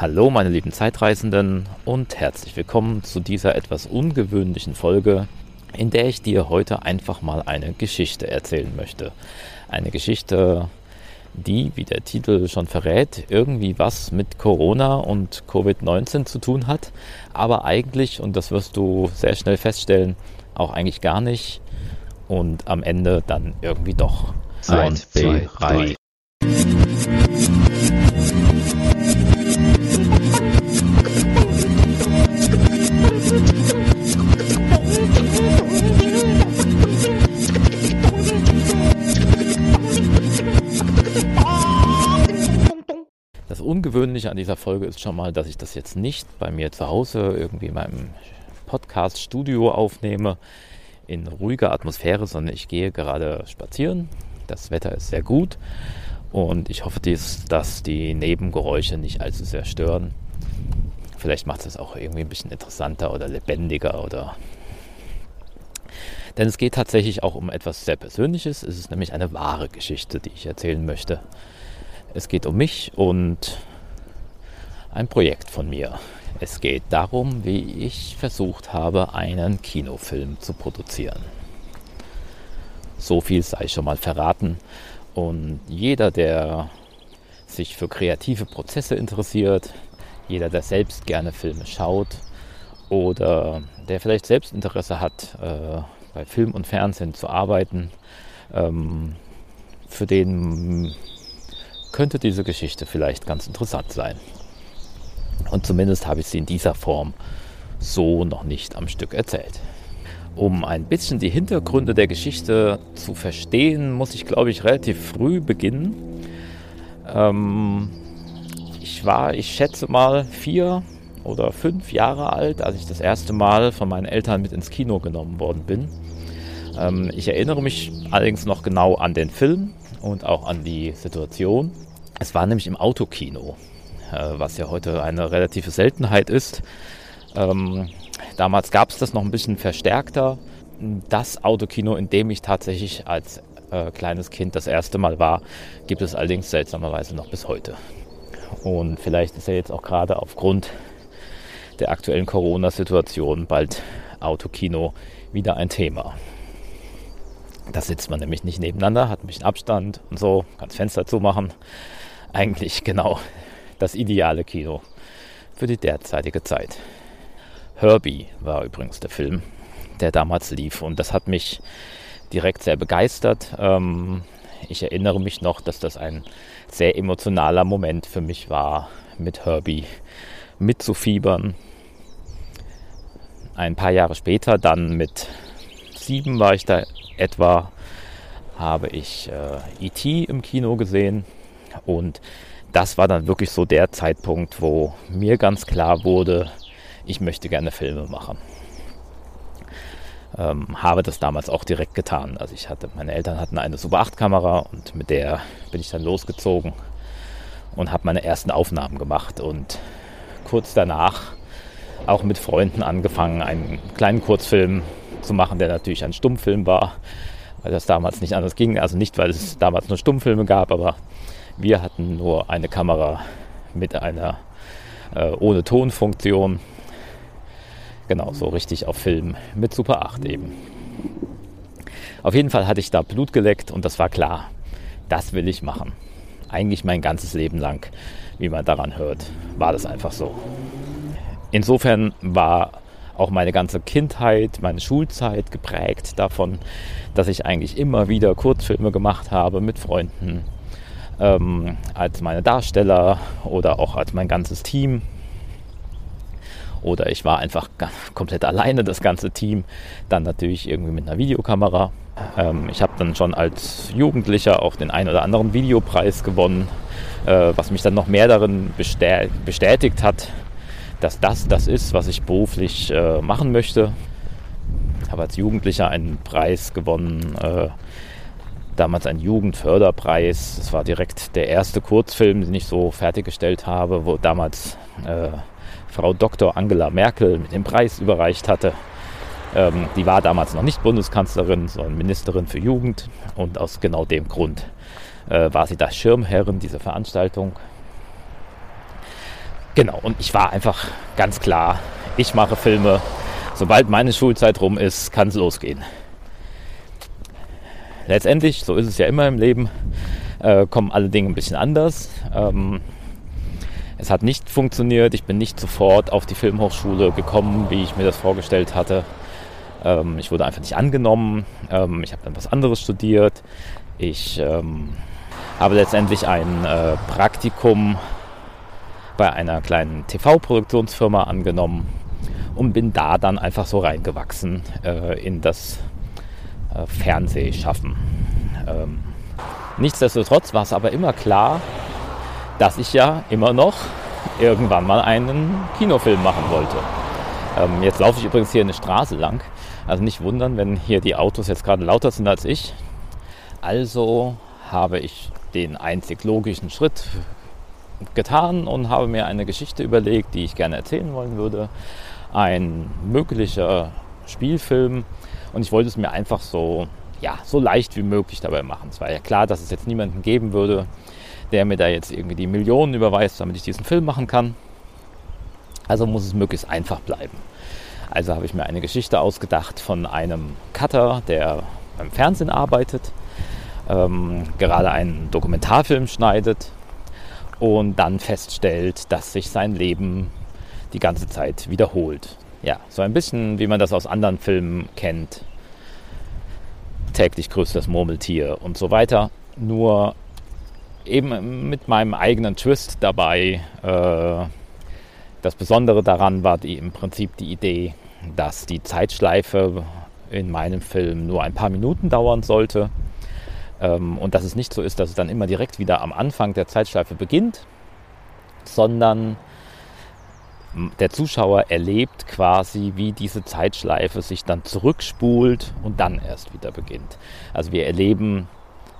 Hallo meine lieben Zeitreisenden und herzlich willkommen zu dieser etwas ungewöhnlichen Folge, in der ich dir heute einfach mal eine Geschichte erzählen möchte. Eine Geschichte, die, wie der Titel schon verrät, irgendwie was mit Corona und Covid-19 zu tun hat, aber eigentlich, und das wirst du sehr schnell feststellen, auch eigentlich gar nicht und am Ende dann irgendwie doch. Eins, zwei, drei. Ungewöhnliche an dieser Folge ist schon mal, dass ich das jetzt nicht bei mir zu Hause irgendwie in meinem Podcast-Studio aufnehme in ruhiger Atmosphäre, sondern ich gehe gerade spazieren. Das Wetter ist sehr gut und ich hoffe, dass die Nebengeräusche nicht allzu sehr stören. Vielleicht macht es auch irgendwie ein bisschen interessanter oder lebendiger oder denn es geht tatsächlich auch um etwas sehr Persönliches. Es ist nämlich eine wahre Geschichte, die ich erzählen möchte. Es geht um mich und ein Projekt von mir. Es geht darum, wie ich versucht habe, einen Kinofilm zu produzieren. So viel sei schon mal verraten. Und jeder, der sich für kreative Prozesse interessiert, jeder, der selbst gerne Filme schaut oder der vielleicht selbst Interesse hat, äh, bei Film und Fernsehen zu arbeiten, ähm, für den könnte diese Geschichte vielleicht ganz interessant sein. Und zumindest habe ich sie in dieser Form so noch nicht am Stück erzählt. Um ein bisschen die Hintergründe der Geschichte zu verstehen, muss ich, glaube ich, relativ früh beginnen. Ähm, ich war, ich schätze mal, vier oder fünf Jahre alt, als ich das erste Mal von meinen Eltern mit ins Kino genommen worden bin. Ähm, ich erinnere mich allerdings noch genau an den Film und auch an die Situation. Es war nämlich im Autokino, was ja heute eine relative Seltenheit ist. Ähm, damals gab es das noch ein bisschen verstärkter. Das Autokino, in dem ich tatsächlich als äh, kleines Kind das erste Mal war, gibt es allerdings seltsamerweise noch bis heute. Und vielleicht ist ja jetzt auch gerade aufgrund der aktuellen Corona-Situation bald Autokino wieder ein Thema. Da sitzt man nämlich nicht nebeneinander, hat ein bisschen Abstand und so, kann das Fenster zumachen. Eigentlich genau das ideale Kino für die derzeitige Zeit. Herbie war übrigens der Film, der damals lief und das hat mich direkt sehr begeistert. Ähm, ich erinnere mich noch, dass das ein sehr emotionaler Moment für mich war, mit Herbie mitzufiebern. Ein paar Jahre später, dann mit sieben war ich da etwa, habe ich äh, E.T. im Kino gesehen und das war dann wirklich so der Zeitpunkt, wo mir ganz klar wurde, ich möchte gerne Filme machen. Ähm, habe das damals auch direkt getan. Also ich hatte, meine Eltern hatten eine Super 8 Kamera und mit der bin ich dann losgezogen und habe meine ersten Aufnahmen gemacht und kurz danach auch mit Freunden angefangen, einen kleinen Kurzfilm zu machen, der natürlich ein Stummfilm war, weil das damals nicht anders ging. Also nicht, weil es damals nur Stummfilme gab, aber wir hatten nur eine Kamera mit einer äh, ohne Tonfunktion. Genau, so richtig auf Film mit Super 8 eben. Auf jeden Fall hatte ich da Blut geleckt und das war klar, das will ich machen. Eigentlich mein ganzes Leben lang, wie man daran hört, war das einfach so. Insofern war auch meine ganze Kindheit, meine Schulzeit geprägt davon, dass ich eigentlich immer wieder Kurzfilme gemacht habe mit Freunden, ähm, als meine Darsteller oder auch als mein ganzes Team. Oder ich war einfach komplett alleine, das ganze Team. Dann natürlich irgendwie mit einer Videokamera. Ähm, ich habe dann schon als Jugendlicher auch den einen oder anderen Videopreis gewonnen, äh, was mich dann noch mehr darin bestätigt hat, dass das das ist, was ich beruflich äh, machen möchte. Ich habe als Jugendlicher einen Preis gewonnen, äh, damals einen Jugendförderpreis. Das war direkt der erste Kurzfilm, den ich so fertiggestellt habe, wo damals äh, Frau Dr. Angela Merkel mit dem Preis überreicht hatte. Ähm, die war damals noch nicht Bundeskanzlerin, sondern Ministerin für Jugend und aus genau dem Grund äh, war sie da Schirmherrin dieser Veranstaltung. Genau, und ich war einfach ganz klar, ich mache Filme. Sobald meine Schulzeit rum ist, kann es losgehen. Letztendlich, so ist es ja immer im Leben, äh, kommen alle Dinge ein bisschen anders. Ähm, es hat nicht funktioniert. Ich bin nicht sofort auf die Filmhochschule gekommen, wie ich mir das vorgestellt hatte. Ähm, ich wurde einfach nicht angenommen. Ähm, ich habe dann was anderes studiert. Ich ähm, habe letztendlich ein äh, Praktikum bei einer kleinen TV-Produktionsfirma angenommen und bin da dann einfach so reingewachsen äh, in das äh, Fernsehschaffen. Ähm, nichtsdestotrotz war es aber immer klar, dass ich ja immer noch irgendwann mal einen Kinofilm machen wollte. Ähm, jetzt laufe ich übrigens hier eine Straße lang. Also nicht wundern, wenn hier die Autos jetzt gerade lauter sind als ich. Also habe ich den einzig logischen Schritt getan und habe mir eine Geschichte überlegt, die ich gerne erzählen wollen würde. Ein möglicher Spielfilm. Und ich wollte es mir einfach so, ja, so leicht wie möglich dabei machen. Es war ja klar, dass es jetzt niemanden geben würde, der mir da jetzt irgendwie die Millionen überweist, damit ich diesen Film machen kann. Also muss es möglichst einfach bleiben. Also habe ich mir eine Geschichte ausgedacht von einem Cutter, der beim Fernsehen arbeitet, ähm, gerade einen Dokumentarfilm schneidet und dann feststellt, dass sich sein Leben die ganze Zeit wiederholt. Ja, so ein bisschen wie man das aus anderen Filmen kennt. Täglich grüßt das Murmeltier und so weiter. Nur eben mit meinem eigenen Twist dabei. Äh, das Besondere daran war die, im Prinzip die Idee, dass die Zeitschleife in meinem Film nur ein paar Minuten dauern sollte. Ähm, und dass es nicht so ist, dass es dann immer direkt wieder am Anfang der Zeitschleife beginnt, sondern der Zuschauer erlebt quasi, wie diese Zeitschleife sich dann zurückspult und dann erst wieder beginnt. Also wir erleben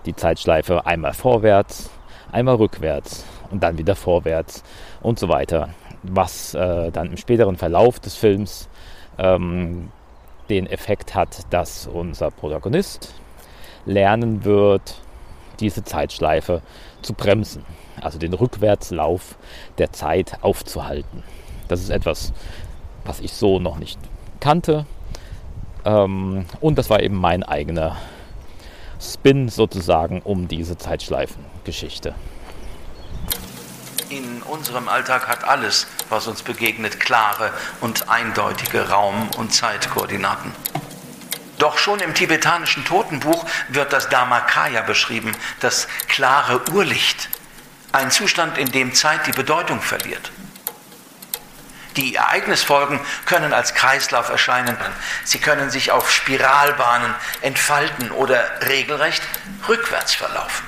die Zeitschleife einmal vorwärts, einmal rückwärts und dann wieder vorwärts und so weiter. Was äh, dann im späteren Verlauf des Films ähm, den Effekt hat, dass unser Protagonist lernen wird, diese Zeitschleife zu bremsen, also den Rückwärtslauf der Zeit aufzuhalten. Das ist etwas, was ich so noch nicht kannte. Ähm, und das war eben mein eigener Spin sozusagen um diese Zeitschleifengeschichte. In unserem Alltag hat alles, was uns begegnet, klare und eindeutige Raum- und Zeitkoordinaten. Doch schon im tibetanischen Totenbuch wird das Dharmakaya beschrieben, das klare Urlicht, ein Zustand, in dem Zeit die Bedeutung verliert. Die Ereignisfolgen können als Kreislauf erscheinen. Sie können sich auf Spiralbahnen entfalten oder regelrecht rückwärts verlaufen.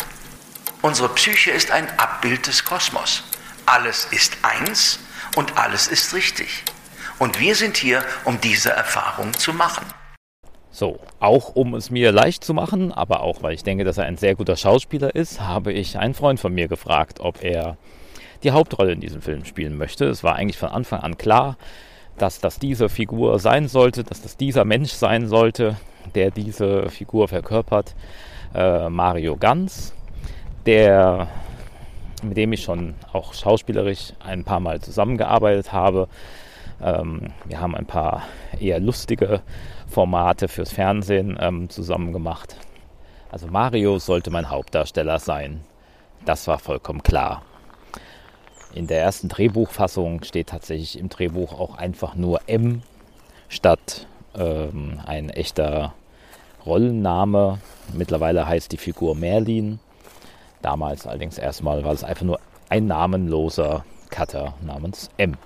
Unsere Psyche ist ein Abbild des Kosmos. Alles ist eins und alles ist richtig. Und wir sind hier, um diese Erfahrung zu machen. So, auch um es mir leicht zu machen, aber auch weil ich denke, dass er ein sehr guter Schauspieler ist, habe ich einen Freund von mir gefragt, ob er die Hauptrolle in diesem Film spielen möchte. Es war eigentlich von Anfang an klar, dass das diese Figur sein sollte, dass das dieser Mensch sein sollte, der diese Figur verkörpert. Äh, Mario Ganz, der, mit dem ich schon auch schauspielerisch ein paar Mal zusammengearbeitet habe. Ähm, wir haben ein paar eher lustige Formate fürs Fernsehen ähm, zusammen gemacht. Also Mario sollte mein Hauptdarsteller sein. Das war vollkommen klar. In der ersten Drehbuchfassung steht tatsächlich im Drehbuch auch einfach nur M statt ähm, ein echter Rollenname. Mittlerweile heißt die Figur Merlin. Damals allerdings erstmal war es einfach nur ein namenloser Cutter namens M.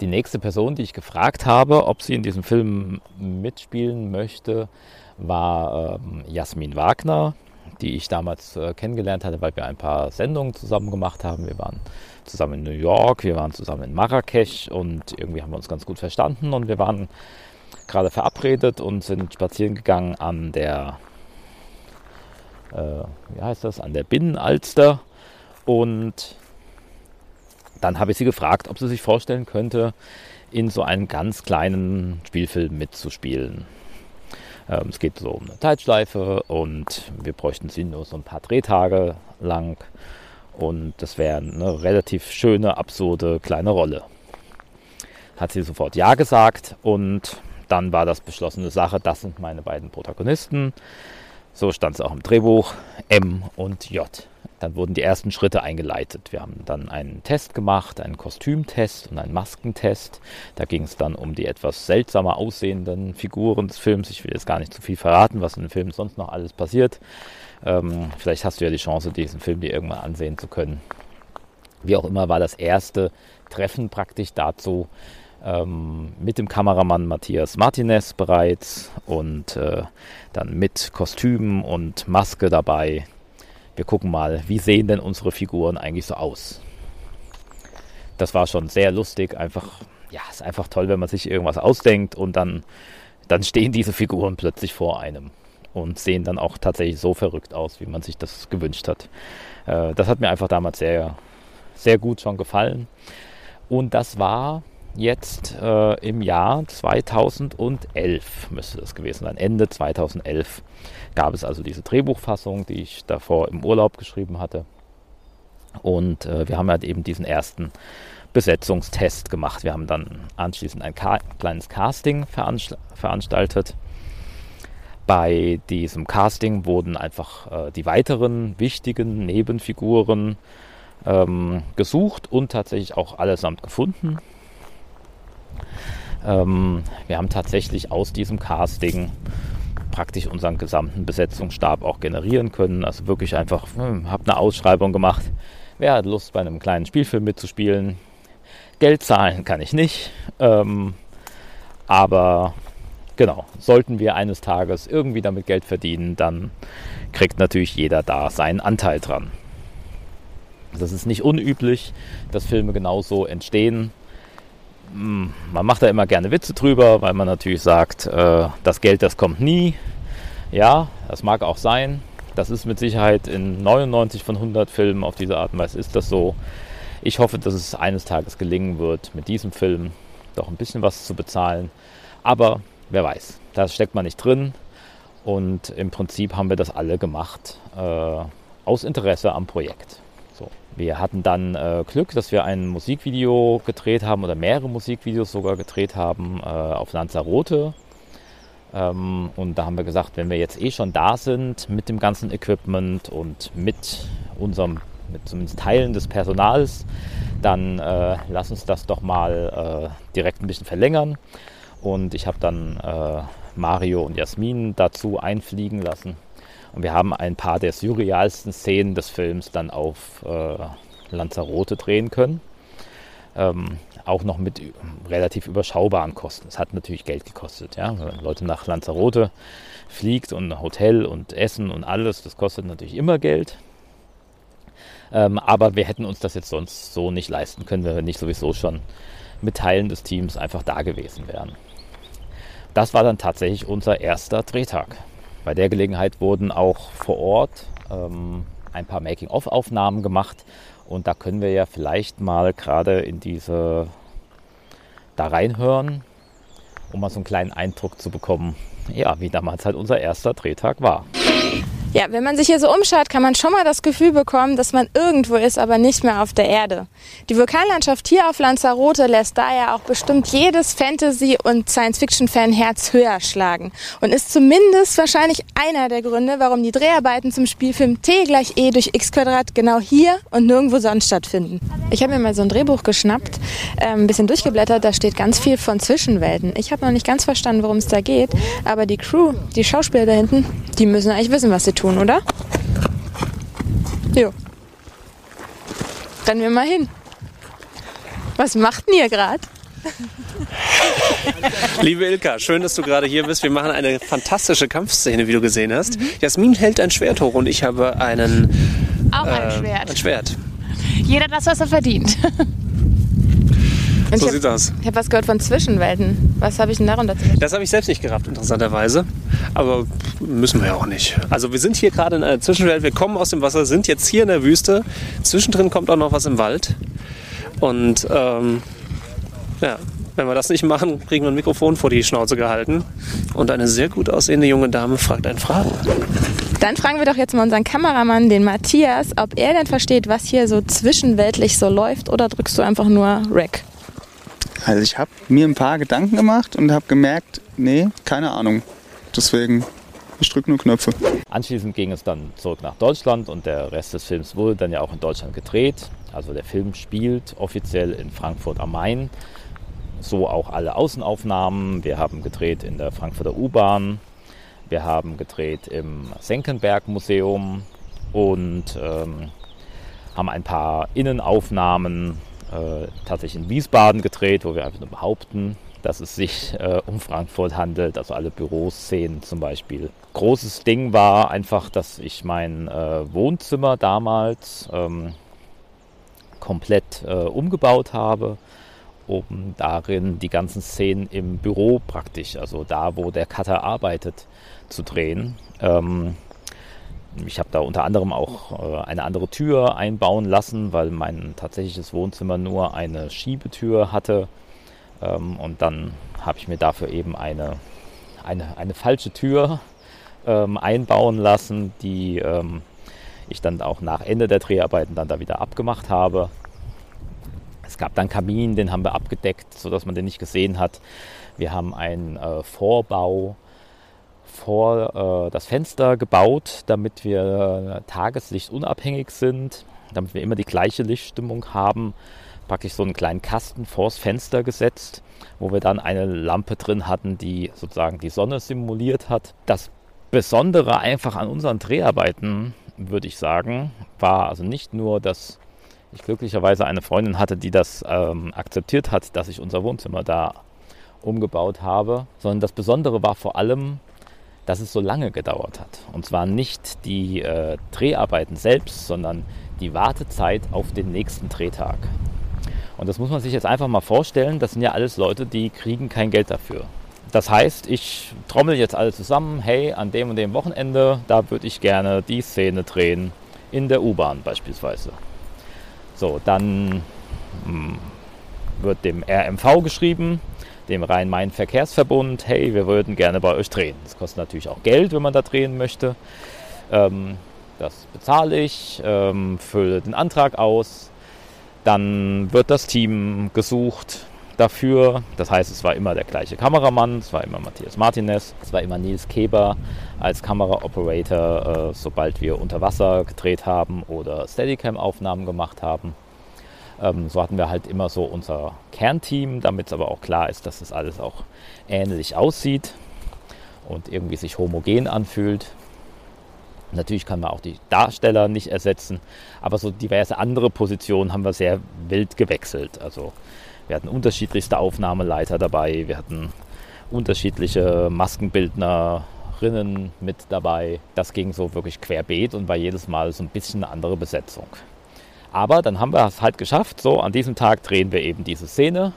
Die nächste Person, die ich gefragt habe, ob sie in diesem Film mitspielen möchte, war ähm, Jasmin Wagner, die ich damals äh, kennengelernt hatte, weil wir ein paar Sendungen zusammen gemacht haben. Wir waren zusammen in New York, wir waren zusammen in Marrakesch und irgendwie haben wir uns ganz gut verstanden und wir waren gerade verabredet und sind spazieren gegangen an der, äh, wie heißt das, an der Binnenalster und dann habe ich sie gefragt, ob sie sich vorstellen könnte, in so einem ganz kleinen Spielfilm mitzuspielen. Ähm, es geht so um eine Zeitschleife und wir bräuchten sie nur so ein paar Drehtage lang Und das wäre eine relativ schöne, absurde kleine Rolle. Hat sie sofort Ja gesagt und dann war das beschlossene Sache, das sind meine beiden Protagonisten. So stand es auch im Drehbuch, M und J. Dann wurden die ersten Schritte eingeleitet. Wir haben dann einen Test gemacht, einen Kostümtest und einen Maskentest. Da ging es dann um die etwas seltsamer aussehenden Figuren des Films. Ich will jetzt gar nicht zu viel verraten, was in dem Film sonst noch alles passiert. Ähm, vielleicht hast du ja die Chance, diesen Film dir irgendwann ansehen zu können. Wie auch immer war das erste Treffen praktisch dazu ähm, mit dem Kameramann Matthias Martinez bereits und äh, dann mit Kostümen und Maske dabei wir gucken mal, wie sehen denn unsere Figuren eigentlich so aus. Das war schon sehr lustig, einfach, ja, ist einfach toll, wenn man sich irgendwas ausdenkt und dann, dann stehen diese Figuren plötzlich vor einem und sehen dann auch tatsächlich so verrückt aus, wie man sich das gewünscht hat. Äh, das hat mir einfach damals sehr, sehr gut schon gefallen. Und das war jetzt äh, im Jahr 2011, müsste das gewesen sein, Ende 2011 gab es also diese Drehbuchfassung, die ich davor im Urlaub geschrieben hatte. Und äh, wir haben halt eben diesen ersten Besetzungstest gemacht. Wir haben dann anschließend ein Ka kleines Casting veranst veranstaltet. Bei diesem Casting wurden einfach äh, die weiteren wichtigen Nebenfiguren ähm, gesucht und tatsächlich auch allesamt gefunden. Ähm, wir haben tatsächlich aus diesem Casting praktisch unseren gesamten Besetzungsstab auch generieren können. Also wirklich einfach, hm, habe eine Ausschreibung gemacht. Wer hat Lust, bei einem kleinen Spielfilm mitzuspielen? Geld zahlen kann ich nicht. Ähm, aber genau, sollten wir eines Tages irgendwie damit Geld verdienen, dann kriegt natürlich jeder da seinen Anteil dran. Das ist nicht unüblich, dass Filme genauso entstehen. Hm, man macht da immer gerne Witze drüber, weil man natürlich sagt, äh, das Geld, das kommt nie. Ja, das mag auch sein. Das ist mit Sicherheit in 99 von 100 Filmen auf diese Art und Weise ist das so. Ich hoffe, dass es eines Tages gelingen wird, mit diesem Film doch ein bisschen was zu bezahlen. Aber wer weiß, da steckt man nicht drin. Und im Prinzip haben wir das alle gemacht äh, aus Interesse am Projekt. Wir hatten dann äh, Glück, dass wir ein Musikvideo gedreht haben oder mehrere Musikvideos sogar gedreht haben äh, auf Lanzarote. Ähm, und da haben wir gesagt, wenn wir jetzt eh schon da sind mit dem ganzen Equipment und mit unserem, mit zumindest Teilen des Personals, dann äh, lass uns das doch mal äh, direkt ein bisschen verlängern. Und ich habe dann äh, Mario und Jasmin dazu einfliegen lassen und wir haben ein paar der surrealsten Szenen des Films dann auf äh, Lanzarote drehen können. Ähm, auch noch mit relativ überschaubaren Kosten. Es hat natürlich Geld gekostet. Ja? Wenn Leute nach Lanzarote fliegt und Hotel und Essen und alles, das kostet natürlich immer Geld. Ähm, aber wir hätten uns das jetzt sonst so nicht leisten können, wenn wir nicht sowieso schon mit Teilen des Teams einfach da gewesen wären. Das war dann tatsächlich unser erster Drehtag. Bei der Gelegenheit wurden auch vor Ort ähm, ein paar Making-of-Aufnahmen gemacht und da können wir ja vielleicht mal gerade in diese da reinhören, um mal so einen kleinen Eindruck zu bekommen, ja, wie damals halt unser erster Drehtag war. Ja, wenn man sich hier so umschaut, kann man schon mal das Gefühl bekommen, dass man irgendwo ist, aber nicht mehr auf der Erde. Die Vulkanlandschaft hier auf Lanzarote lässt daher auch bestimmt jedes Fantasy- und Science-Fiction-Fan Herz höher schlagen und ist zumindest wahrscheinlich einer der Gründe, warum die Dreharbeiten zum Spielfilm T gleich E durch X Quadrat genau hier und nirgendwo sonst stattfinden. Ich habe mir mal so ein Drehbuch geschnappt, äh, ein bisschen durchgeblättert, da steht ganz viel von Zwischenwelten. Ich habe noch nicht ganz verstanden, worum es da geht, aber die Crew, die Schauspieler da hinten, die müssen eigentlich wissen, was sie tun tun, oder? Jo. Rennen wir mal hin. Was macht denn ihr gerade? Liebe Ilka, schön, dass du gerade hier bist. Wir machen eine fantastische Kampfszene, wie du gesehen hast. Mhm. Jasmin hält ein Schwert hoch und ich habe einen. Auch ein äh, Schwert. Ein Schwert. Jeder das, was er verdient. Und so sieht aus. Ich habe was gehört von Zwischenwelten. Was habe ich denn darunter zu Das habe ich selbst nicht gerafft, interessanterweise. Aber müssen wir ja auch nicht. Also wir sind hier gerade in einer Zwischenwelt. Wir kommen aus dem Wasser, sind jetzt hier in der Wüste. Zwischendrin kommt auch noch was im Wald. Und ähm, ja, wenn wir das nicht machen, kriegen wir ein Mikrofon vor die Schnauze gehalten. Und eine sehr gut aussehende junge Dame fragt einen Fragen. Dann fragen wir doch jetzt mal unseren Kameramann, den Matthias, ob er denn versteht, was hier so zwischenweltlich so läuft oder drückst du einfach nur Rec? Also ich habe mir ein paar Gedanken gemacht und habe gemerkt, nee, keine Ahnung. Deswegen, ich drücke nur Knöpfe. Anschließend ging es dann zurück nach Deutschland und der Rest des Films wurde dann ja auch in Deutschland gedreht. Also der Film spielt offiziell in Frankfurt am Main. So auch alle Außenaufnahmen. Wir haben gedreht in der Frankfurter U-Bahn. Wir haben gedreht im Senckenberg Museum und ähm, haben ein paar Innenaufnahmen äh, tatsächlich in Wiesbaden gedreht, wo wir einfach nur behaupten, dass es sich äh, um Frankfurt handelt, also alle Büroszenen zum Beispiel. Großes Ding war einfach, dass ich mein äh, Wohnzimmer damals ähm, komplett äh, umgebaut habe, um darin die ganzen Szenen im Büro praktisch, also da, wo der Cutter arbeitet, zu drehen. Ähm, ich habe da unter anderem auch äh, eine andere Tür einbauen lassen, weil mein tatsächliches Wohnzimmer nur eine Schiebetür hatte. Ähm, und dann habe ich mir dafür eben eine, eine, eine falsche Tür ähm, einbauen lassen, die ähm, ich dann auch nach Ende der Dreharbeiten dann da wieder abgemacht habe. Es gab dann Kamin, den haben wir abgedeckt, sodass man den nicht gesehen hat. Wir haben einen äh, Vorbau vor äh, das Fenster gebaut, damit wir äh, tageslichtunabhängig sind, damit wir immer die gleiche Lichtstimmung haben. Praktisch so einen kleinen Kasten vors Fenster gesetzt, wo wir dann eine Lampe drin hatten, die sozusagen die Sonne simuliert hat. Das Besondere einfach an unseren Dreharbeiten, würde ich sagen, war also nicht nur, dass ich glücklicherweise eine Freundin hatte, die das ähm, akzeptiert hat, dass ich unser Wohnzimmer da umgebaut habe, sondern das Besondere war vor allem, dass es so lange gedauert hat. Und zwar nicht die äh, Dreharbeiten selbst, sondern die Wartezeit auf den nächsten Drehtag. Und das muss man sich jetzt einfach mal vorstellen, das sind ja alles Leute, die kriegen kein Geld dafür. Das heißt, ich trommel jetzt alle zusammen, hey, an dem und dem Wochenende, da würde ich gerne die Szene drehen, in der U-Bahn beispielsweise. So, dann mh, hm, wird dem RMV geschrieben, dem Rhein-Main-Verkehrsverbund, hey, wir würden gerne bei euch drehen. Das kostet natürlich auch Geld, wenn man da drehen möchte. Ähm, das bezahle ich, ähm, fülle den Antrag aus. Dann wird das Team gesucht dafür. Das heißt, es war immer der gleiche Kameramann, es war immer Matthias Martinez, es war immer Nils Keber als Kameraoperator, äh, sobald wir unter Wasser gedreht haben oder Steadicam-Aufnahmen gemacht haben. Ähm, so hatten wir halt immer so unser Kernteam, damit es aber auch klar ist, dass das alles auch ähnlich aussieht und irgendwie sich homogen anfühlt. Natürlich kann man auch die Darsteller nicht ersetzen, aber so diverse andere Positionen haben wir sehr wild gewechselt. Also wir hatten unterschiedlichste Aufnahmeleiter dabei, wir hatten unterschiedliche Maskenbildnerinnen mit dabei. Das ging so wirklich querbeet und war jedes Mal so ein bisschen eine andere Besetzung. Aber dann haben wir es halt geschafft. So, an diesem Tag drehen wir eben diese Szene.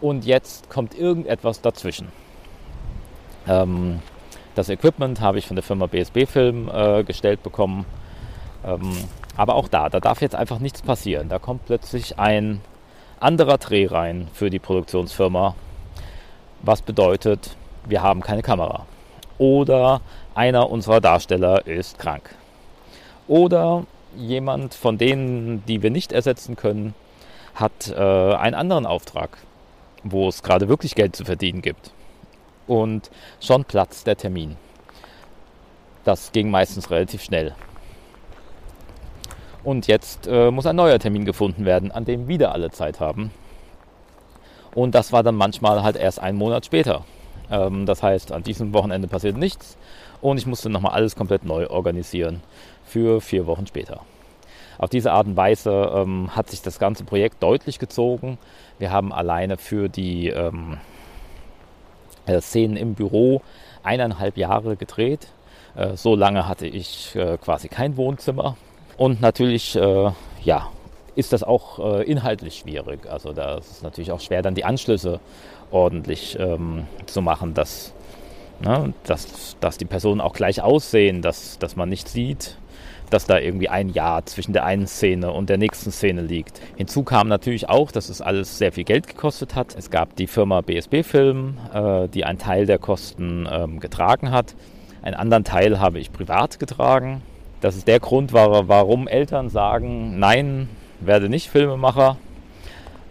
Und jetzt kommt irgendetwas dazwischen. Ähm, das Equipment habe ich von der Firma BSB Film äh, gestellt bekommen. Ähm, aber auch da, da darf jetzt einfach nichts passieren. Da kommt plötzlich ein anderer Dreh rein für die Produktionsfirma. Was bedeutet, wir haben keine Kamera. Oder einer unserer Darsteller ist krank. Oder jemand von denen, die wir nicht ersetzen können, hat äh, einen anderen Auftrag, wo es gerade wirklich Geld zu verdienen gibt. Und schon platzt der Termin. Das ging meistens relativ schnell. Und jetzt äh, muss ein neuer Termin gefunden werden, an dem wieder alle Zeit haben. Und das war dann manchmal halt erst einen Monat später. Ähm, das heißt, an diesem Wochenende passiert nichts und ich musste nochmal alles komplett neu organisieren für vier Wochen später. Auf diese Art und Weise ähm, hat sich das ganze Projekt deutlich gezogen. Wir haben alleine für die ähm, äh, Szenen im Büro eineinhalb Jahre gedreht. Äh, so lange hatte ich äh, quasi kein Wohnzimmer. Und natürlich, äh, ja, ist das auch äh, inhaltlich schwierig. Also da ist es natürlich auch schwer, dann die Anschlüsse ordentlich ähm, zu machen, dass, ne, dass, dass die Personen auch gleich aussehen, dass, dass man nicht sieht, dass da irgendwie ein Jahr zwischen der einen Szene und der nächsten Szene liegt. Hinzu kam natürlich auch, dass es alles sehr viel Geld gekostet hat. Es gab die Firma BSB Film, äh, die einen Teil der Kosten ähm, getragen hat. Einen anderen Teil habe ich privat getragen. Das ist der Grund, warum Eltern sagen, nein, werde nicht Filmemacher,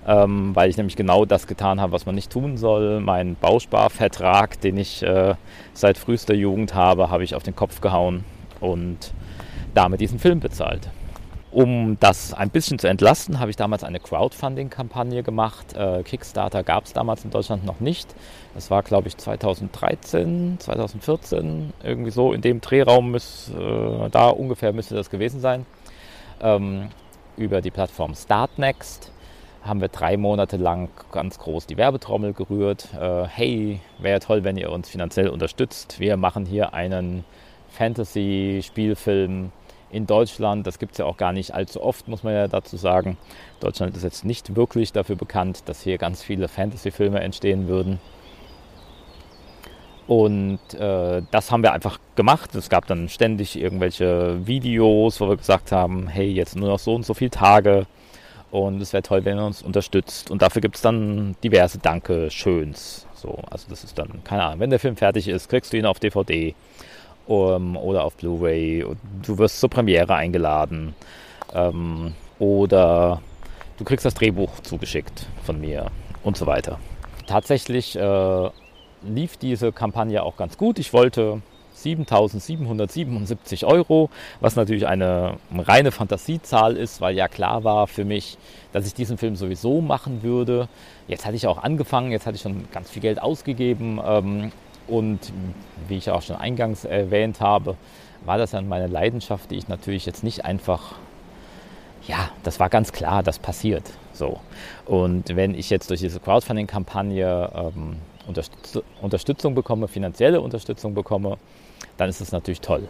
ähm, weil ich nämlich genau das getan habe, was man nicht tun soll. Mein Bausparvertrag, den ich äh, seit frühester Jugend habe, habe ich auf den Kopf gehauen und damit diesen Film bezahlt. Um das ein bisschen zu entlasten, habe ich damals eine Crowdfunding-Kampagne gemacht. Äh, Kickstarter gab es damals in Deutschland noch nicht. Das war, glaube ich, 2013, 2014, irgendwie so in dem Drehraum, müß, äh, da ungefähr müsste das gewesen sein. Ähm, über die Plattform Startnext haben wir drei Monate lang ganz groß die Werbetrommel gerührt. Äh, hey, wäre toll, wenn ihr uns finanziell unterstützt. Wir machen hier einen Fantasy-Spielfilm in Deutschland. Das gibt es ja auch gar nicht allzu oft, muss man ja dazu sagen. Deutschland ist jetzt nicht wirklich dafür bekannt, dass hier ganz viele Fantasy-Filme entstehen würden. Und äh, das haben wir einfach gemacht. Es gab dann ständig irgendwelche Videos, wo wir gesagt haben, hey, jetzt nur noch so und so viele Tage. Und es wäre toll, wenn ihr uns unterstützt. Und dafür gibt es dann diverse Danke-Schöns. So, also das ist dann, keine Ahnung, wenn der Film fertig ist, kriegst du ihn auf DVD um, oder auf Blu-ray. Du wirst zur Premiere eingeladen ähm, oder du kriegst das Drehbuch zugeschickt von mir und so weiter. Tatsächlich äh, lief diese Kampagne auch ganz gut. Ich wollte 7.777 Euro, was natürlich eine reine Fantasiezahl ist, weil ja klar war für mich, dass ich diesen Film sowieso machen würde. Jetzt hatte ich auch angefangen, jetzt hatte ich schon ganz viel Geld ausgegeben ähm, und wie ich auch schon eingangs erwähnt habe, war das dann meine Leidenschaft, die ich natürlich jetzt nicht einfach, ja, das war ganz klar, das passiert. So. Und wenn ich jetzt durch diese Crowdfunding-Kampagne ähm, Unterstütz Unterstützung bekomme, finanzielle Unterstützung bekomme, dann ist das natürlich toll.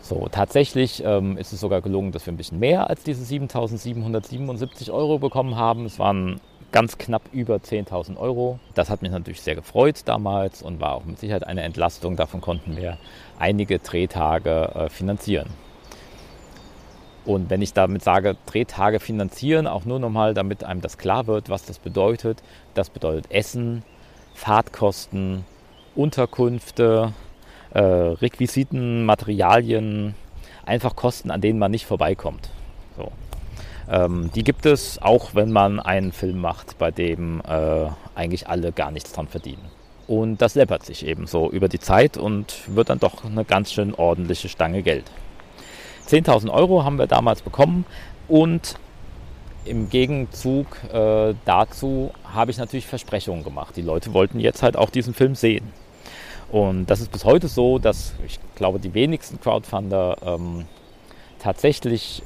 So, tatsächlich ähm, ist es sogar gelungen, dass wir ein bisschen mehr als diese 7.777 Euro bekommen haben. Es waren ganz knapp über 10.000 Euro. Das hat mich natürlich sehr gefreut damals und war auch mit Sicherheit eine Entlastung. Davon konnten wir einige Drehtage äh, finanzieren. Und wenn ich damit sage, Drehtage finanzieren, auch nur nochmal, damit einem das klar wird, was das bedeutet. Das bedeutet Essen, Fahrtkosten, Unterkünfte, äh, Requisiten, Materialien, einfach Kosten, an denen man nicht vorbeikommt. So. Ähm, die gibt es auch, wenn man einen Film macht, bei dem äh, eigentlich alle gar nichts dran verdienen. Und das läppert sich eben so über die Zeit und wird dann doch eine ganz schön ordentliche Stange Geld. 10.000 Euro haben wir damals bekommen und im Gegenzug äh, dazu habe ich natürlich Versprechungen gemacht. Die Leute wollten jetzt halt auch diesen Film sehen. Und das ist bis heute so, dass ich glaube, die wenigsten Crowdfunder ähm, tatsächlich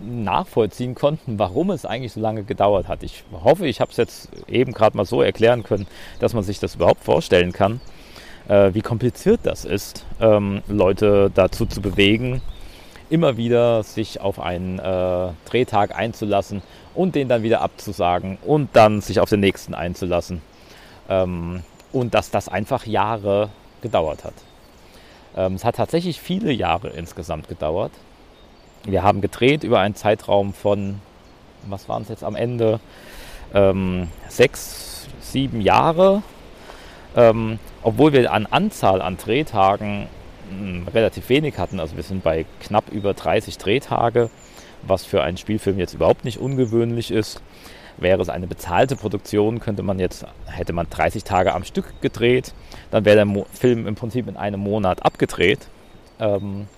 nachvollziehen konnten, warum es eigentlich so lange gedauert hat. Ich hoffe, ich habe es jetzt eben gerade mal so erklären können, dass man sich das überhaupt vorstellen kann, äh, wie kompliziert das ist, ähm, Leute dazu zu bewegen, immer wieder sich auf einen äh, Drehtag einzulassen und den dann wieder abzusagen und dann sich auf den nächsten einzulassen. Ähm, und dass das einfach Jahre gedauert hat. Ähm, es hat tatsächlich viele Jahre insgesamt gedauert. Wir haben gedreht über einen Zeitraum von, was waren es jetzt am Ende, ähm, sechs, sieben Jahre. Ähm, obwohl wir an Anzahl an Drehtagen mh, hm, relativ wenig hatten. Also wir sind bei knapp über 30 Drehtage, was für einen Spielfilm jetzt überhaupt nicht ungewöhnlich ist. Wäre es eine bezahlte Produktion, könnte man jetzt, hätte man 30 Tage am Stück gedreht, dann wäre der Mo Film im Prinzip in einem Monat abgedreht. Ähm,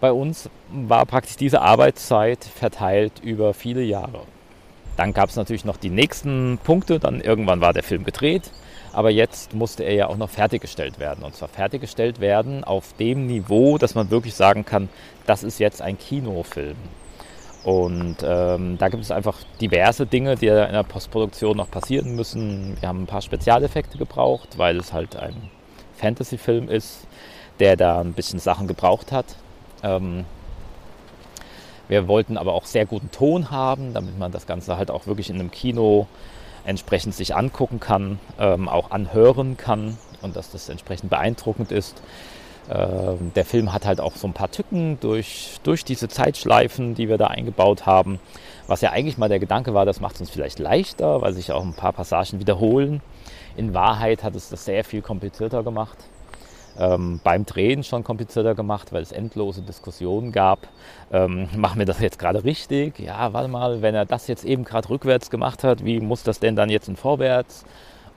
bei uns war praktisch diese Arbeitszeit verteilt über viele Jahre. Dann gab es natürlich noch die nächsten Punkte, dann irgendwann war der Film gedreht, aber jetzt musste er ja auch noch fertiggestellt werden. Und zwar fertiggestellt werden auf dem Niveau, dass man wirklich sagen kann, das ist jetzt ein Kinofilm. Und ähm, da gibt es einfach diverse Dinge, die in der Postproduktion noch passieren müssen. Wir haben ein paar Spezialeffekte gebraucht, weil es halt ein Fantasy-Film ist, der da ein bisschen Sachen gebraucht hat. Ähm, wir wollten aber auch sehr guten Ton haben, damit man das Ganze halt auch wirklich in einem Kino entsprechend sich angucken kann, ähm, auch anhören kann und dass das entsprechend beeindruckend ist. Ähm, der Film hat halt auch so ein paar Tücken durch, durch diese Zeitschleifen, die wir da eingebaut haben. Was ja eigentlich mal der Gedanke war, das macht es uns vielleicht leichter, weil sich auch ein paar Passagen wiederholen. In Wahrheit hat es das sehr viel komplizierter gemacht. Ähm, beim Drehen schon komplizierter gemacht, weil es endlose Diskussionen gab. Ähm, machen wir das jetzt gerade richtig? Ja, warte mal, wenn er das jetzt eben gerade rückwärts gemacht hat, wie muss das denn dann jetzt in vorwärts?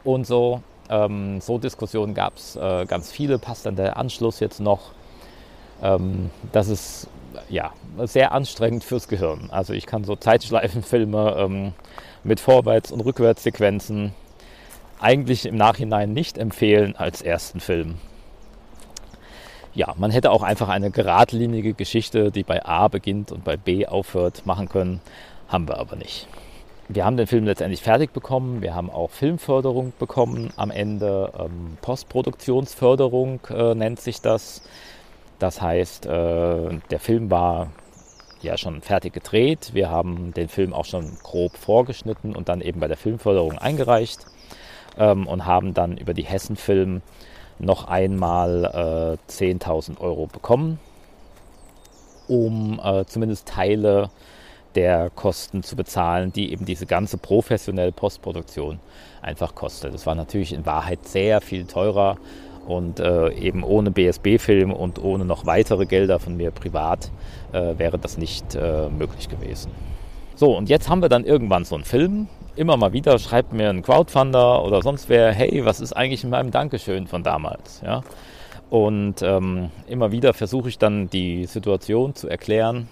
Und so. Ähm, so Diskussionen gab es äh, ganz viele. Passt dann der Anschluss jetzt noch? Ähm, das ist ja sehr anstrengend fürs Gehirn. Also ich kann so Zeitschleifenfilme ähm, mit Vorwärts- und Rückwärtssequenzen eigentlich im Nachhinein nicht empfehlen als ersten Film ja, man hätte auch einfach eine geradlinige Geschichte, die bei A beginnt und bei B aufhört, machen können. Haben wir aber nicht. Wir haben den Film letztendlich fertig bekommen. Wir haben auch Filmförderung bekommen am Ende. Ähm, Postproduktionsförderung äh, nennt sich das. Das heißt, äh, der Film war ja schon fertig gedreht. Wir haben den Film auch schon grob vorgeschnitten und dann eben bei der Filmförderung eingereicht ähm, und haben dann über die Hessen Film noch einmal äh, 10.000 Euro bekommen, um äh, zumindest Teile der Kosten zu bezahlen, die eben diese ganze professionelle Postproduktion einfach kostet. Das war natürlich in Wahrheit sehr viel teurer und äh, eben ohne BSB-Film und ohne noch weitere Gelder von mir privat äh, wäre das nicht äh, möglich gewesen. So, und jetzt haben wir dann irgendwann so einen Film immer mal wieder schreibt mir ein Crowdfunder oder sonst wer, hey, was ist eigentlich in meinem Dankeschön von damals? Ja? Und ähm, immer wieder versuche ich dann die Situation zu erklären.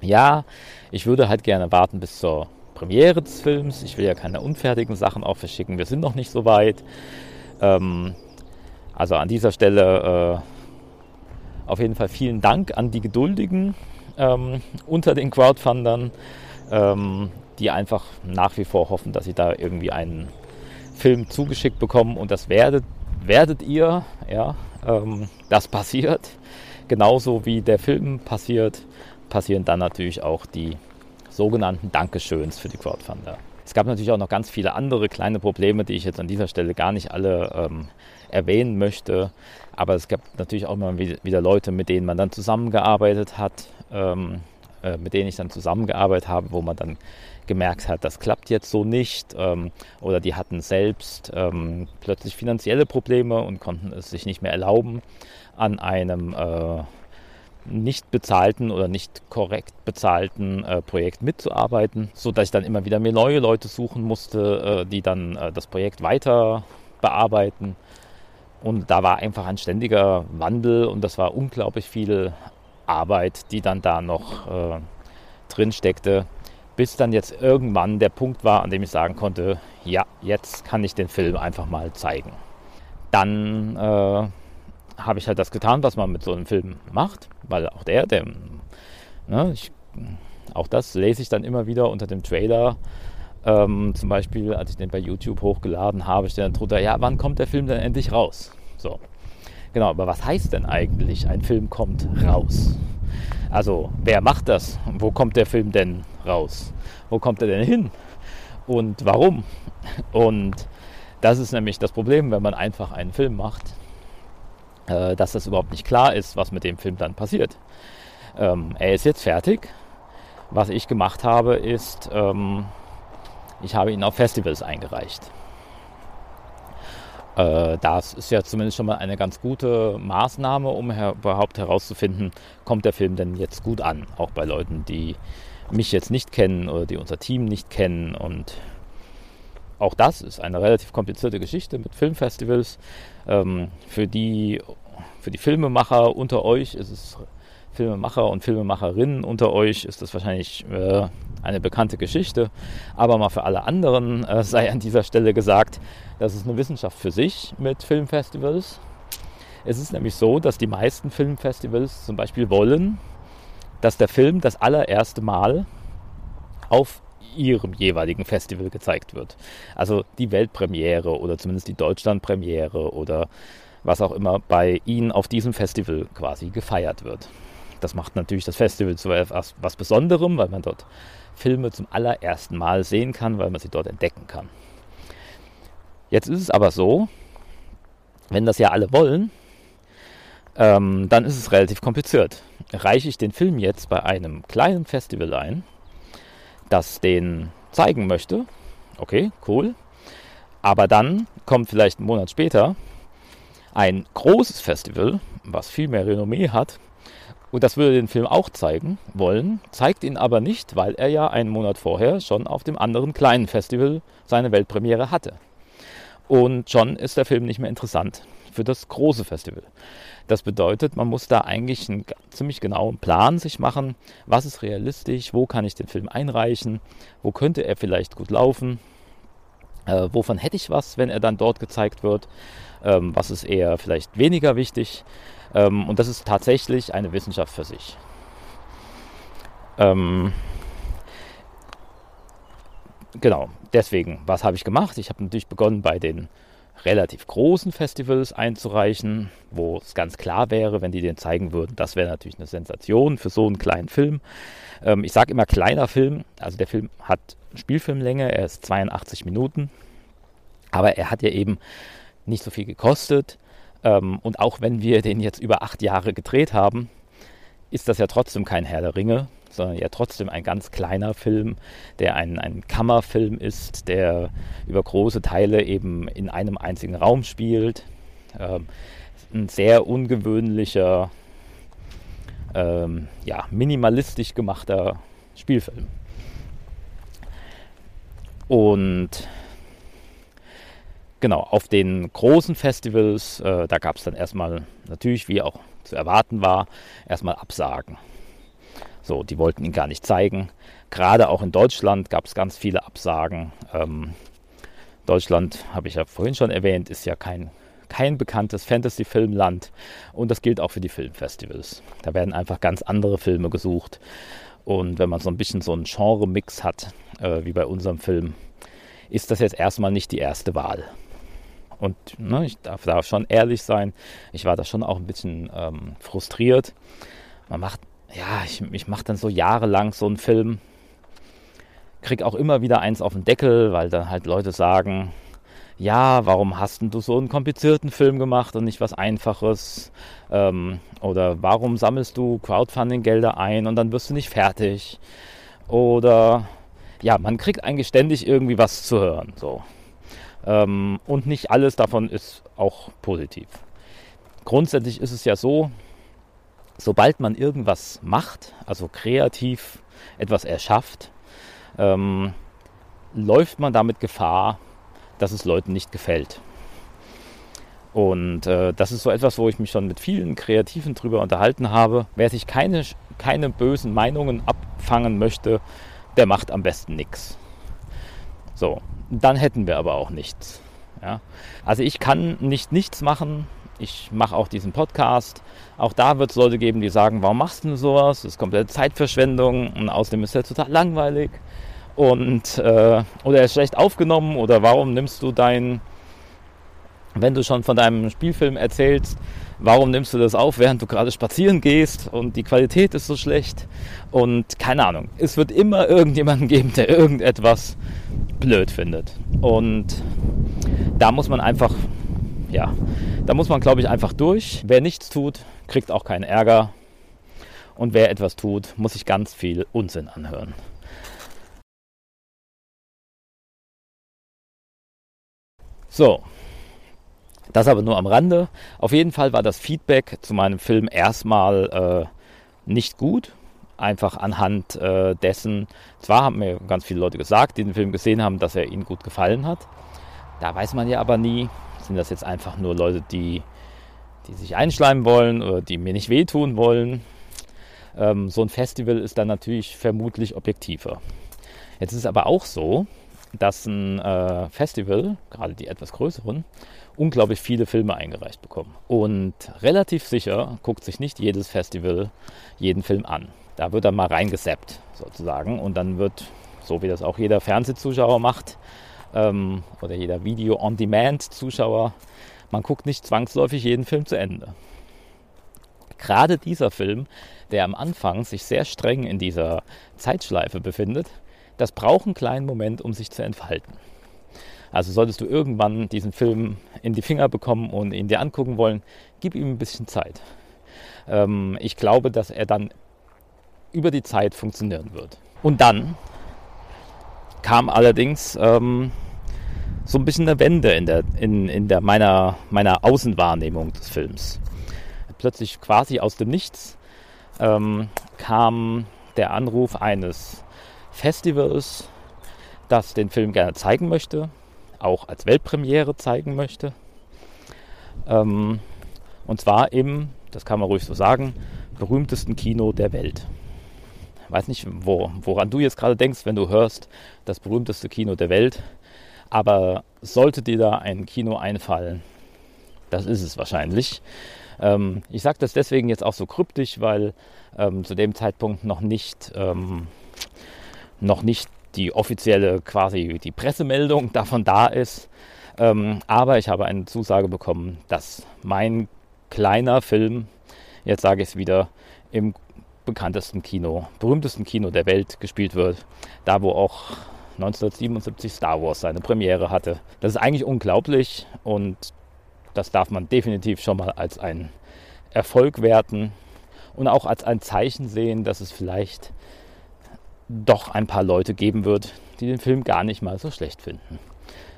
Ja, ich würde halt gerne warten bis zur Premiere des Films. Ich will ja keine unfertigen Sachen auch verschicken. Wir sind noch nicht so weit. Ähm, also an dieser Stelle äh, auf jeden Fall vielen Dank an die Geduldigen ähm, unter den Crowdfundern. Ähm, die einfach nach wie vor hoffen, dass sie da irgendwie einen Film zugeschickt bekommen und das werdet, werdet ihr, ja, ähm, das passiert. Genauso wie der Film passiert, passieren dann natürlich auch die sogenannten Dankeschöns für die Crowdfunder. Es gab natürlich auch noch ganz viele andere kleine Probleme, die ich jetzt an dieser Stelle gar nicht alle ähm, erwähnen möchte. Aber es gab natürlich auch immer wieder Leute, mit denen man dann zusammengearbeitet hat, ähm, äh, mit denen ich dann zusammengearbeitet habe, wo man dann gemerkt hat, das klappt jetzt so nicht ähm, oder die hatten selbst ähm, plötzlich finanzielle Probleme und konnten es sich nicht mehr erlauben, an einem äh, nicht bezahlten oder nicht korrekt bezahlten äh, Projekt mitzuarbeiten, sodass ich dann immer wieder mir neue Leute suchen musste, äh, die dann äh, das Projekt weiter bearbeiten. Und da war einfach ein ständiger Wandel und das war unglaublich viel Arbeit, die dann da noch äh, drin steckte, bis dann jetzt irgendwann der Punkt war, an dem ich sagen konnte, ja, jetzt kann ich den Film einfach mal zeigen. Dann äh, habe ich halt das getan, was man mit so einem Film macht, weil auch der, der ne, ich, auch das lese ich dann immer wieder unter dem Trailer. Ähm, zum Beispiel, als ich den bei YouTube hochgeladen habe, steht dann drunter, ja, wann kommt der Film denn endlich raus? So. Genau, aber was heißt denn eigentlich, ein Film kommt raus? Also, wer macht das? Wo kommt der Film denn raus? Wo kommt er denn hin? Und warum? Und das ist nämlich das Problem, wenn man einfach einen Film macht, äh, dass das überhaupt nicht klar ist, was mit dem Film dann passiert. Ähm, er ist jetzt fertig. Was ich gemacht habe, ist, ähm, ich habe ihn auf Festivals eingereicht. Äh, das ist ja zumindest schon mal eine ganz gute Maßnahme, um her überhaupt herauszufinden, kommt der Film denn jetzt gut an, auch bei Leuten, die mich jetzt nicht kennen oder die unser Team nicht kennen. Und auch das ist eine relativ komplizierte Geschichte mit Filmfestivals. Ähm, für, die, für die Filmemacher unter euch ist es Filmemacher und Filmemacherinnen unter euch ist das wahrscheinlich äh, eine bekannte Geschichte. Aber mal für alle anderen äh, sei an dieser Stelle gesagt, das ist eine Wissenschaft für sich mit Filmfestivals. Es ist nämlich so, dass die meisten Filmfestivals zum Beispiel wollen, dass der Film das allererste Mal auf ihrem jeweiligen Festival gezeigt wird. Also die Weltpremiere oder zumindest die Deutschlandpremiere oder was auch immer bei ihnen auf diesem Festival quasi gefeiert wird. Das macht natürlich das Festival zu etwas was Besonderem, weil man dort Filme zum allerersten Mal sehen kann, weil man sie dort entdecken kann. Jetzt ist es aber so, wenn das ja alle wollen, ähm, dann ist es relativ kompliziert. Reiche ich den Film jetzt bei einem kleinen Festival ein, das den zeigen möchte, okay, cool, aber dann kommt vielleicht einen Monat später Ein großes Festival, was viel mehr Renommee hat, und das würde den Film auch zeigen wollen, zeigt ihn aber nicht, weil er ja einen Monat vorher schon auf dem anderen kleinen Festival seine Weltpremiere hatte. Und schon ist der Film nicht mehr interessant für das große Festival. Das bedeutet, man muss da eigentlich einen ziemlich genauen Plan sich machen, was ist realistisch, wo kann ich den Film einreichen, wo könnte er vielleicht gut laufen, äh, wovon hätte ich was, wenn er dann dort gezeigt wird, ähm, was ist eher vielleicht weniger wichtig. Ähm, und das ist tatsächlich eine Wissenschaft für sich. Ähm, genau, deswegen, was habe ich gemacht? Ich habe natürlich begonnen bei den relativ großen Festivals einzureichen, wo es ganz klar wäre, wenn die den zeigen würden, das wäre natürlich eine Sensation für so einen kleinen Film. Ähm, ich sage immer kleiner Film, also der Film hat Spielfilmlänge, er ist 82 Minuten, aber er hat ja eben nicht so viel gekostet. Ähm, und auch wenn wir den jetzt über acht Jahre gedreht haben, ist das ja trotzdem kein Herr der Ringe, sondern ja trotzdem ein ganz kleiner Film, der ein, ein Kammerfilm ist, der über große Teile eben in einem einzigen Raum spielt. Ähm, ein sehr ungewöhnlicher, ähm, ja, minimalistisch gemachter Spielfilm. Und genau, auf den großen Festivals, äh, da gab es dann erstmal natürlich, wie auch zu erwarten war, erstmal Absagen. So, die wollten ihn gar nicht zeigen. Gerade auch in Deutschland gab es ganz viele Absagen. Ähm, Deutschland, habe ich ja vorhin schon erwähnt, ist ja kein, kein bekanntes Fantasy-Filmland und das gilt auch für die Filmfestivals. Da werden einfach ganz andere Filme gesucht. Und wenn man so ein bisschen so einen Genre-Mix hat, äh, wie bei unserem Film, ist das jetzt erstmal nicht die erste Wahl. Und ne, ich darf da schon ehrlich sein, ich war da schon auch ein bisschen ähm, frustriert. Man macht, ja, ich, ich mache dann so jahrelang so einen Film, krieg auch immer wieder eins auf den Deckel, weil dann halt Leute sagen, ja, warum hast du so einen komplizierten Film gemacht und nicht was Einfaches? Ähm, oder warum sammelst du Crowdfunding-Gelder ein und dann wirst du nicht fertig? Oder ja, man kriegt eigentlich ständig irgendwie was zu hören. So. Ähm, und nicht alles davon ist auch positiv. Grundsätzlich ist es ja so, sobald man irgendwas macht, also kreativ etwas erschafft, ähm, läuft man damit Gefahr, dass es Leuten nicht gefällt. Und äh, das ist so etwas, wo ich mich schon mit vielen Kreativen drüber unterhalten habe. Wer sich keine, keine bösen Meinungen abfangen möchte, der macht am besten nichts. So, dann hätten wir aber auch nichts. Ja? Also ich kann nicht nichts machen. Ich mache auch diesen Podcast. Auch da wird es Leute geben, die sagen, warum machst du sowas? Das ist komplette Zeitverschwendung und außerdem ist er total langweilig. Und, äh, oder er ist schlecht aufgenommen oder warum nimmst du dein, wenn du schon von deinem Spielfilm erzählst, warum nimmst du das auf, während du gerade spazieren gehst und die Qualität ist so schlecht und keine Ahnung. Es wird immer irgendjemanden geben, der irgendetwas blöd findet. Und da muss man einfach, ja, da muss man, glaube ich, einfach durch. Wer nichts tut, kriegt auch keinen Ärger. Und wer etwas tut, muss sich ganz viel Unsinn anhören. So, das aber nur am Rande. Auf jeden Fall war das Feedback zu meinem Film erstmal äh, nicht gut einfach anhand äh, dessen, zwar haben mir ganz viele Leute gesagt, die den Film gesehen haben, dass er ihnen gut gefallen hat. Da weiß man ja aber nie, sind das jetzt einfach nur Leute, die, die sich einschleimen wollen oder die mir nicht wehtun wollen. Ähm, so ein Festival ist dann natürlich vermutlich objektiver. Jetzt ist es aber auch so, dass ein äh, Festival, gerade die etwas größeren, unglaublich viele Filme eingereicht bekommen. Und relativ sicher guckt sich nicht jedes Festival jeden Film an. Da wird dann mal reingesappt sozusagen und dann wird, so wie das auch jeder Fernsehzuschauer macht ähm, oder jeder Video-on-Demand-Zuschauer, man guckt nicht zwangsläufig jeden Film zu Ende. Gerade dieser Film, der am Anfang sich sehr streng in dieser Zeitschleife befindet, das braucht einen kleinen Moment, um sich zu entfalten. Also solltest du irgendwann diesen Film in die Finger bekommen und ihn dir angucken wollen, gib ihm ein bisschen Zeit. Ähm, ich glaube, dass er dann über die Zeit funktionieren wird. Und dann kam allerdings ähm, so ein bisschen eine Wende in, der, in, in der, meiner, meiner Außenwahrnehmung des Films. Plötzlich quasi aus dem Nichts ähm, kam der Anruf eines Festivals, das den Film gerne zeigen möchte, auch als Weltpremiere zeigen möchte. Ähm, und zwar im, das kann man ruhig so sagen, berühmtesten Kino der Welt. Ich weiß nicht, wo, woran du jetzt gerade denkst, wenn du hörst, das berühmteste Kino der Welt. Aber sollte dir da ein Kino einfallen, das ist es wahrscheinlich. Ähm, ich sage das deswegen jetzt auch so kryptisch, weil ähm, zu dem Zeitpunkt noch nicht, ähm, noch nicht die offizielle quasi die Pressemeldung davon da ist. Ähm, aber ich habe eine Zusage bekommen, dass mein kleiner Film, jetzt sage ich es wieder, im bekanntesten Kino, berühmtesten Kino der Welt gespielt wird. Da, wo auch 1977 Star Wars seine Premiere hatte. Das ist eigentlich unglaublich und das darf man definitiv schon mal als einen Erfolg werten und auch als ein Zeichen sehen, dass es vielleicht doch ein paar Leute geben wird, die den Film gar nicht mal so schlecht finden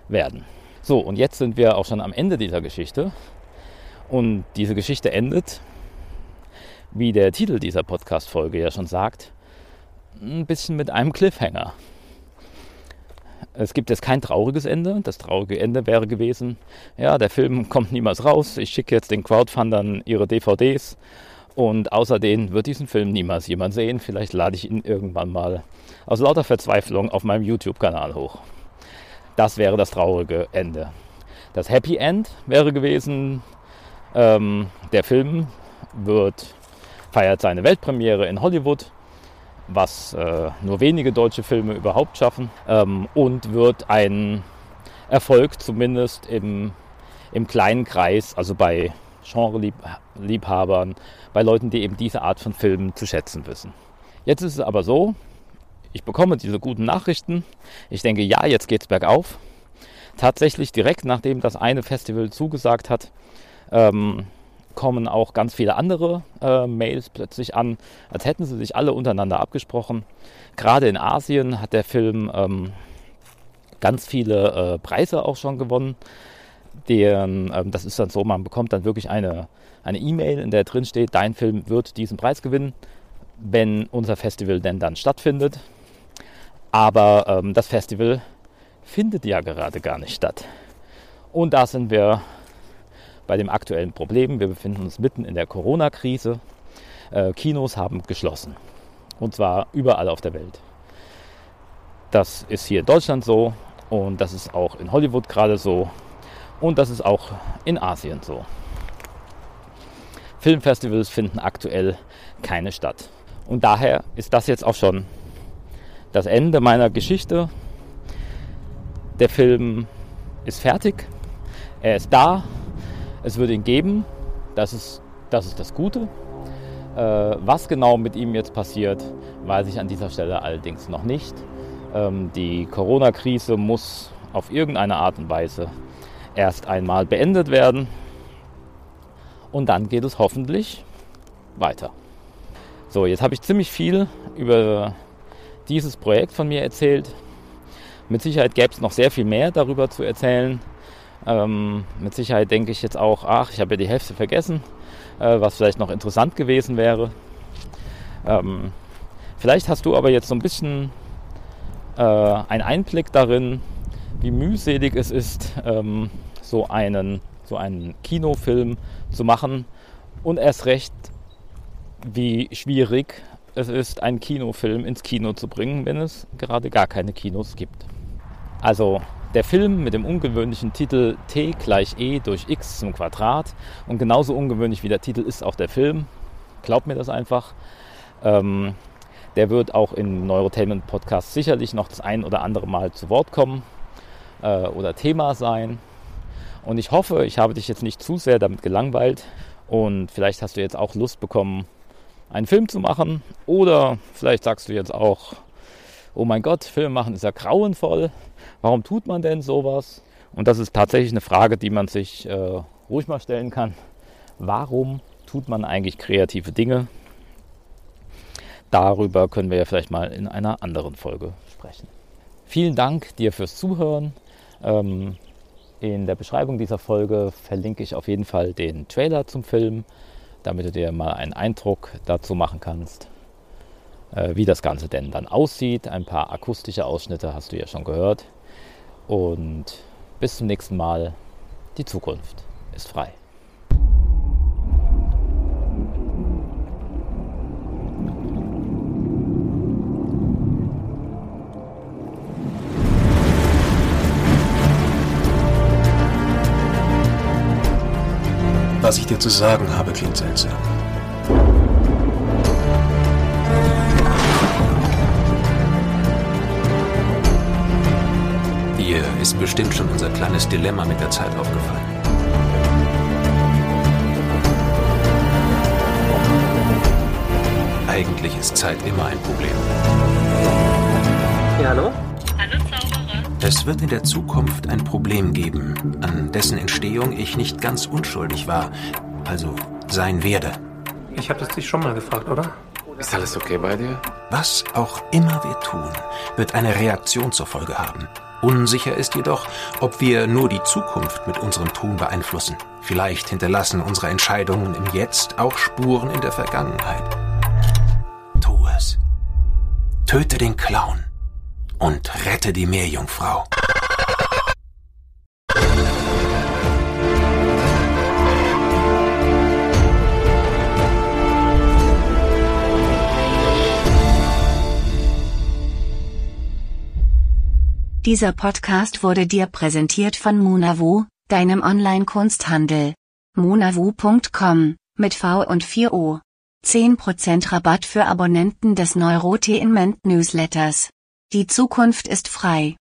werden. So, und jetzt sind wir auch schon am Ende dieser Geschichte. Und diese Geschichte endet, wie der Titel dieser Podcast-Folge ja schon sagt, ein bisschen mit einem Cliffhanger. Es gibt jetzt kein trauriges Ende. Das traurige Ende wäre gewesen, ja, der Film kommt niemals raus. Ich schicke jetzt den Crowdfundern ihre DVDs und außer denen wird diesen Film niemals jemand sehen. Vielleicht lade ich ihn irgendwann mal aus lauter Verzweiflung auf meinem YouTube-Kanal hoch. Das wäre das traurige Ende. Das Happy End wäre gewesen, ähm, der Film wird, feiert seine Weltpremiere in Hollywood was äh, nur wenige deutsche Filme überhaupt schaffen ähm, und wird ein Erfolg zumindest im, im kleinen Kreis, also bei Genre-Liebhabern, bei Leuten, die eben diese Art von Filmen zu schätzen wissen. Jetzt ist es aber so, ich bekomme diese guten Nachrichten. Ich denke, ja, jetzt geht's bergauf. Tatsächlich direkt nachdem das eine Festival zugesagt hat, ähm, kommen auch ganz viele andere äh, Mails plötzlich an, als hätten sie sich alle untereinander abgesprochen. Gerade in Asien hat der Film ähm, ganz viele äh, Preise auch schon gewonnen. Den, ähm, das ist dann so, man bekommt dann wirklich eine eine E-Mail, in der drin steht, dein Film wird diesen Preis gewinnen, wenn unser Festival denn dann stattfindet. Aber ähm, das Festival findet ja gerade gar nicht statt. Und da sind wir bei dem aktuellen Problem. Wir befinden uns mitten in der Corona-Krise. Äh, Kinos haben geschlossen. Und zwar überall auf der Welt. Das ist hier in Deutschland so und das ist auch in Hollywood gerade so und das ist auch in Asien so. Filmfestivals finden aktuell keine statt. Und daher ist das jetzt auch schon das Ende meiner Geschichte. Der Film ist fertig, er ist da, es wird ihn geben, das ist das, ist das Gute. Äh, was genau mit ihm jetzt passiert, weiß ich an dieser Stelle allerdings noch nicht. Ähm, die Corona-Krise muss auf irgendeine Art und Weise erst einmal beendet werden. Und dann geht es hoffentlich weiter. So, jetzt habe ich ziemlich viel über dieses Projekt von mir erzählt. Mit Sicherheit gäbe es noch sehr viel mehr darüber zu erzählen. Ähm, mit Sicherheit denke ich jetzt auch, ach, ich habe ja die Hälfte vergessen, äh, was vielleicht noch interessant gewesen wäre. Ähm, vielleicht hast du aber jetzt so ein bisschen äh, einen Einblick darin, wie mühselig es ist, ähm, so, einen, so einen Kinofilm zu machen und erst recht, wie schwierig es ist, einen Kinofilm ins Kino zu bringen, wenn es gerade gar keine Kinos gibt. Also der Film mit dem ungewöhnlichen Titel T gleich E durch X zum Quadrat und genauso ungewöhnlich wie der Titel ist auch der Film. Glaubt mir das einfach. Ähm, der wird auch im Neurotainment Podcast sicherlich noch das ein oder andere Mal zu Wort kommen äh, oder Thema sein. Und ich hoffe, ich habe dich jetzt nicht zu sehr damit gelangweilt und vielleicht hast du jetzt auch Lust bekommen, einen Film zu machen oder vielleicht sagst du jetzt auch, oh mein Gott, Film machen ist ja grauenvoll. Warum tut man denn sowas? Und das ist tatsächlich eine Frage, die man sich äh, ruhig mal stellen kann. Warum tut man eigentlich kreative Dinge? Darüber können wir ja vielleicht mal in einer anderen Folge sprechen. Vielen Dank dir fürs Zuhören. Ähm, in der Beschreibung dieser Folge verlinke ich auf jeden Fall den Trailer zum Film, damit du dir mal einen Eindruck dazu machen kannst, äh, wie das Ganze denn dann aussieht. Ein paar akustische Ausschnitte hast du ja schon gehört. Und bis zum nächsten Mal. Die Zukunft ist frei. Was ich dir zu sagen habe, klingt seltsam. Dir ist bestimmt schon unser kleines Dilemma mit der Zeit aufgefallen. Eigentlich ist Zeit immer ein Problem. Ja, hallo? Es wird in der Zukunft ein Problem geben, an dessen Entstehung ich nicht ganz unschuldig war, also sein werde. Ich habe das dich schon mal gefragt, oder? Ist alles okay bei dir? Was auch immer wir tun, wird eine Reaktion zur Folge haben. Unsicher ist jedoch, ob wir nur die Zukunft mit unserem Tun beeinflussen. Vielleicht hinterlassen unsere Entscheidungen im Jetzt auch Spuren in der Vergangenheit. Tu es. Töte den Clown und rette die Meerjungfrau. Dieser Podcast wurde dir präsentiert von Munavu, deinem Online-Kunsthandel. munavu.com mit V und 4O. 10% Rabatt für Abonnenten des Neurotainment Newsletters. Die Zukunft ist frei.